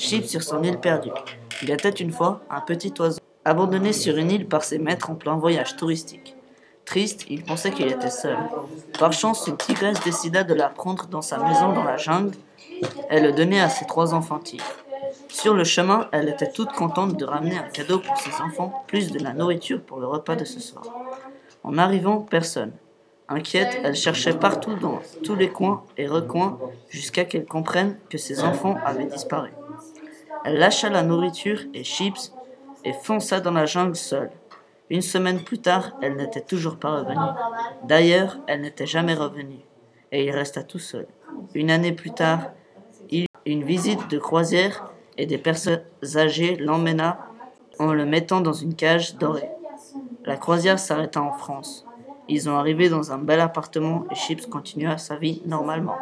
Chips sur son île perdue. Il était une fois un petit oiseau abandonné sur une île par ses maîtres en plein voyage touristique. Triste, il pensait qu'il était seul. Par chance, une tigresse décida de la prendre dans sa maison dans la jungle. Elle le donnait à ses trois enfants tigres. Sur le chemin, elle était toute contente de ramener un cadeau pour ses enfants, plus de la nourriture pour le repas de ce soir. En arrivant, personne. Inquiète, elle cherchait partout dans tous les coins et recoins jusqu'à qu'elle comprenne que ses enfants avaient disparu. Elle lâcha la nourriture et chips et fonça dans la jungle seule. Une semaine plus tard, elle n'était toujours pas revenue. D'ailleurs, elle n'était jamais revenue. Et il resta tout seul. Une année plus tard, il une visite de croisière et des personnes âgées l'emmena en le mettant dans une cage dorée. La croisière s'arrêta en France. Ils ont arrivé dans un bel appartement et Chips continua sa vie normalement.